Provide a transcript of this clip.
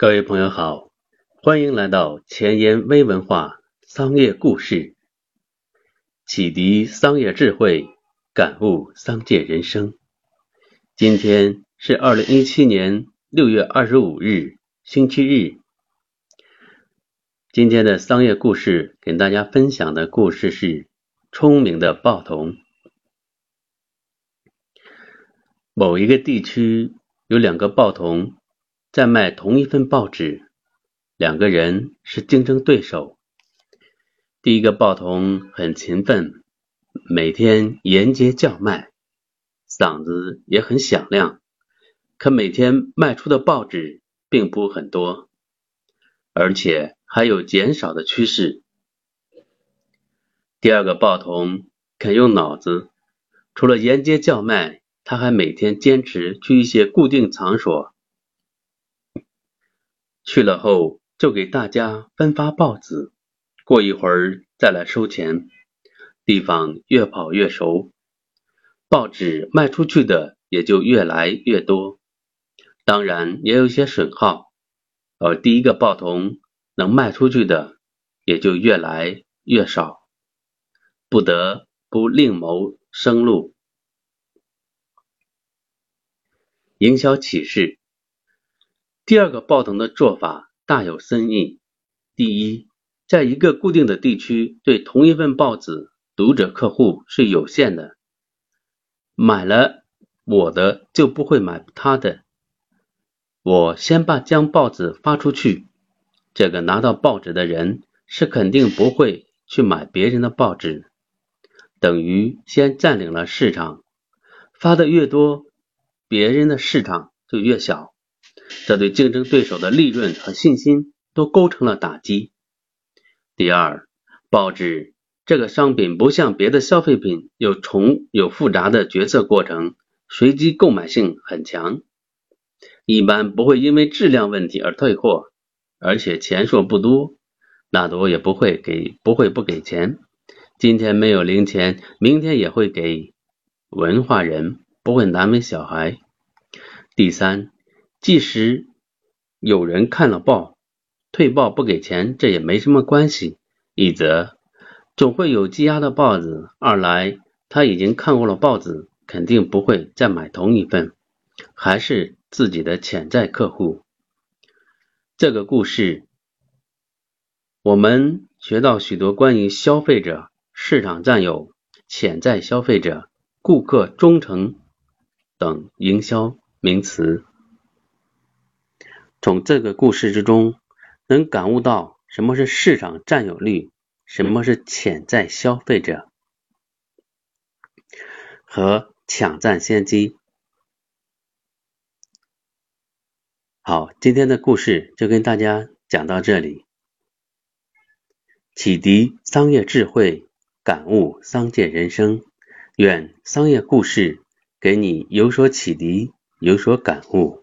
各位朋友好，欢迎来到前沿微文化商业故事，启迪商业智慧，感悟商界人生。今天是二零一七年六月二十五日，星期日。今天的商业故事，给大家分享的故事是聪明的报童。某一个地区有两个报童。在卖同一份报纸，两个人是竞争对手。第一个报童很勤奋，每天沿街叫卖，嗓子也很响亮，可每天卖出的报纸并不很多，而且还有减少的趋势。第二个报童肯用脑子，除了沿街叫卖，他还每天坚持去一些固定场所。去了后就给大家分发报纸，过一会儿再来收钱。地方越跑越熟，报纸卖出去的也就越来越多，当然也有些损耗，而第一个报童能卖出去的也就越来越少，不得不另谋生路。营销启示。第二个报童的做法大有深意。第一，在一个固定的地区，对同一份报纸，读者客户是有限的，买了我的就不会买他的。我先把将报纸发出去，这个拿到报纸的人是肯定不会去买别人的报纸，等于先占领了市场。发的越多，别人的市场就越小。这对竞争对手的利润和信心都构成了打击。第二，报纸这个商品不像别的消费品有重有复杂的决策过程，随机购买性很强，一般不会因为质量问题而退货，而且钱数不多，那多也不会给不会不给钱。今天没有零钱，明天也会给。文化人不会难为小孩。第三。即使有人看了报，退报不给钱，这也没什么关系。一则总会有积压的报纸，二来他已经看过了报纸，肯定不会再买同一份，还是自己的潜在客户。这个故事，我们学到许多关于消费者、市场占有、潜在消费者、顾客忠诚等营销名词。从这个故事之中，能感悟到什么是市场占有率，什么是潜在消费者和抢占先机。好，今天的故事就跟大家讲到这里，启迪商业智慧，感悟商界人生。愿商业故事给你有所启迪，有所感悟。